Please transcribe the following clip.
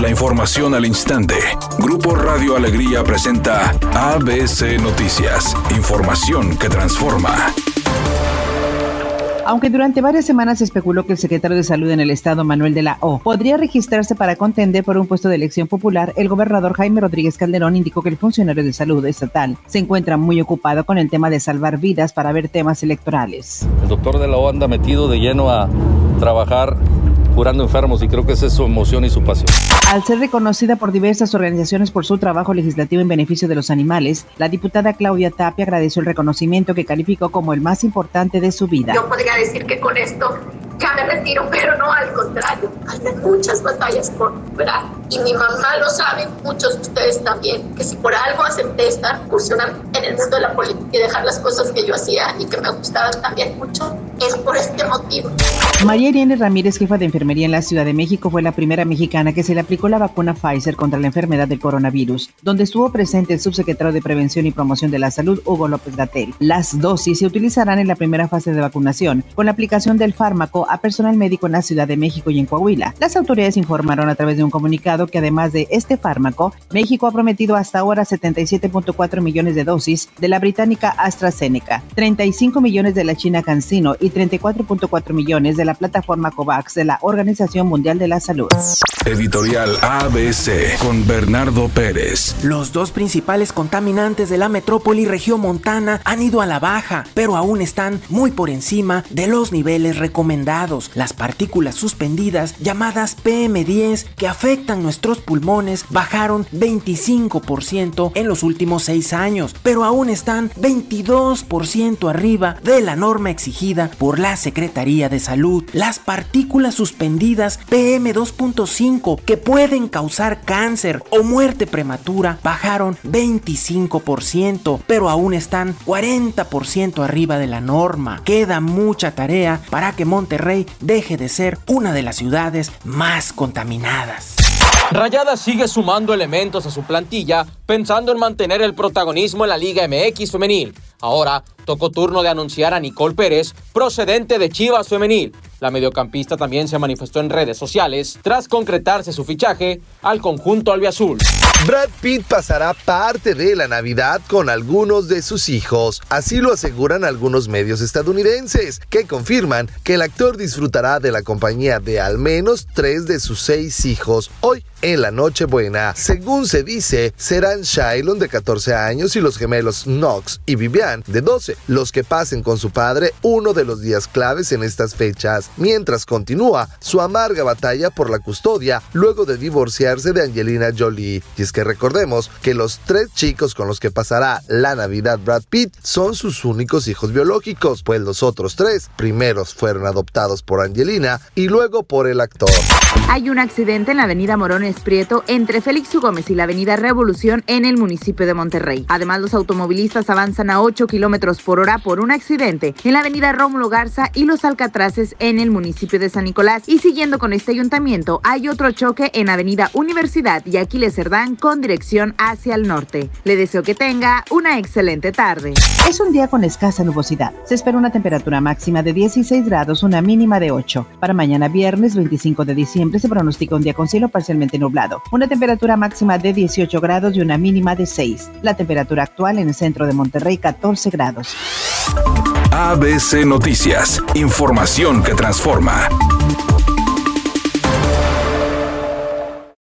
La información al instante. Grupo Radio Alegría presenta ABC Noticias. Información que transforma. Aunque durante varias semanas se especuló que el secretario de Salud en el estado, Manuel de la O, podría registrarse para contender por un puesto de elección popular, el gobernador Jaime Rodríguez Calderón indicó que el funcionario de salud estatal se encuentra muy ocupado con el tema de salvar vidas para ver temas electorales. El doctor de la O anda metido de lleno a trabajar curando enfermos y creo que esa es su emoción y su pasión. Al ser reconocida por diversas organizaciones por su trabajo legislativo en beneficio de los animales, la diputada Claudia Tapia agradeció el reconocimiento que calificó como el más importante de su vida. Yo podría decir que con esto ya me retiro, pero no al contrario. Hay muchas batallas por superar. Y mi mamá lo sabe, muchos de ustedes también, que si por algo acepté estar incursionar en el mundo de la política y dejar las cosas que yo hacía y que me gustaban también mucho, es por este motivo. María Irene Ramírez, jefa de enfermería en la Ciudad de México, fue la primera mexicana que se le aplicó la vacuna Pfizer contra la enfermedad del coronavirus, donde estuvo presente el subsecretario de Prevención y Promoción de la Salud, Hugo López Gatel. Las dosis se utilizarán en la primera fase de vacunación, con la aplicación del fármaco a personal médico en la Ciudad de México y en Coahuila. Las autoridades informaron a través de un comunicado que además de este fármaco, México ha prometido hasta ahora 77.4 millones de dosis de la británica AstraZeneca, 35 millones de la China CanSino y 34.4 millones de la plataforma COVAX de la Organización Mundial de la Salud. Editorial ABC con Bernardo Pérez. Los dos principales contaminantes de la metrópoli regiomontana han ido a la baja, pero aún están muy por encima de los niveles recomendados. Las partículas suspendidas, llamadas PM10, que afectan nuestros pulmones, bajaron 25% en los últimos seis años, pero aún están 22% arriba de la norma exigida por la Secretaría de Salud. Las partículas suspendidas PM2.5 que pueden causar cáncer o muerte prematura bajaron 25%, pero aún están 40% arriba de la norma. Queda mucha tarea para que Monterrey deje de ser una de las ciudades más contaminadas. Rayada sigue sumando elementos a su plantilla pensando en mantener el protagonismo en la Liga MX femenil. Ahora tocó turno de anunciar a Nicole Pérez, procedente de Chivas Femenil. La mediocampista también se manifestó en redes sociales tras concretarse su fichaje al conjunto albiazul. Brad Pitt pasará parte de la Navidad con algunos de sus hijos. Así lo aseguran algunos medios estadounidenses, que confirman que el actor disfrutará de la compañía de al menos tres de sus seis hijos hoy en la Nochebuena. Según se dice, serán Shylon de 14 años y los gemelos Knox y Vivian de 12 los que pasen con su padre uno de los días claves en estas fechas, mientras continúa su amarga batalla por la custodia luego de divorciarse de Angelina Jolie. Y es que recordemos que los tres chicos con los que pasará la Navidad Brad Pitt son sus únicos hijos biológicos, pues los otros tres primeros fueron adoptados por Angelina y luego por el actor. Hay un accidente en la avenida Entre Félix U. Gómez y la avenida Revolución en el municipio de Monterrey. Además, los automovilistas avanzan a 8 kilómetros por hora por un accidente en la avenida Rómulo Garza y los Alcatraces en el municipio de San Nicolás. Y siguiendo con este ayuntamiento, hay otro choque en avenida Universidad y Aquiles Cerdán con dirección hacia el norte. Le deseo que tenga una excelente tarde. Es un día con escasa nubosidad. Se espera una temperatura máxima de 16 grados, una mínima de 8. Para mañana viernes 25 de diciembre se pronostica un día con cielo nublado. Una temperatura máxima de 18 grados y una mínima de 6. La temperatura actual en el centro de Monterrey 14 grados. ABC Noticias. Información que transforma.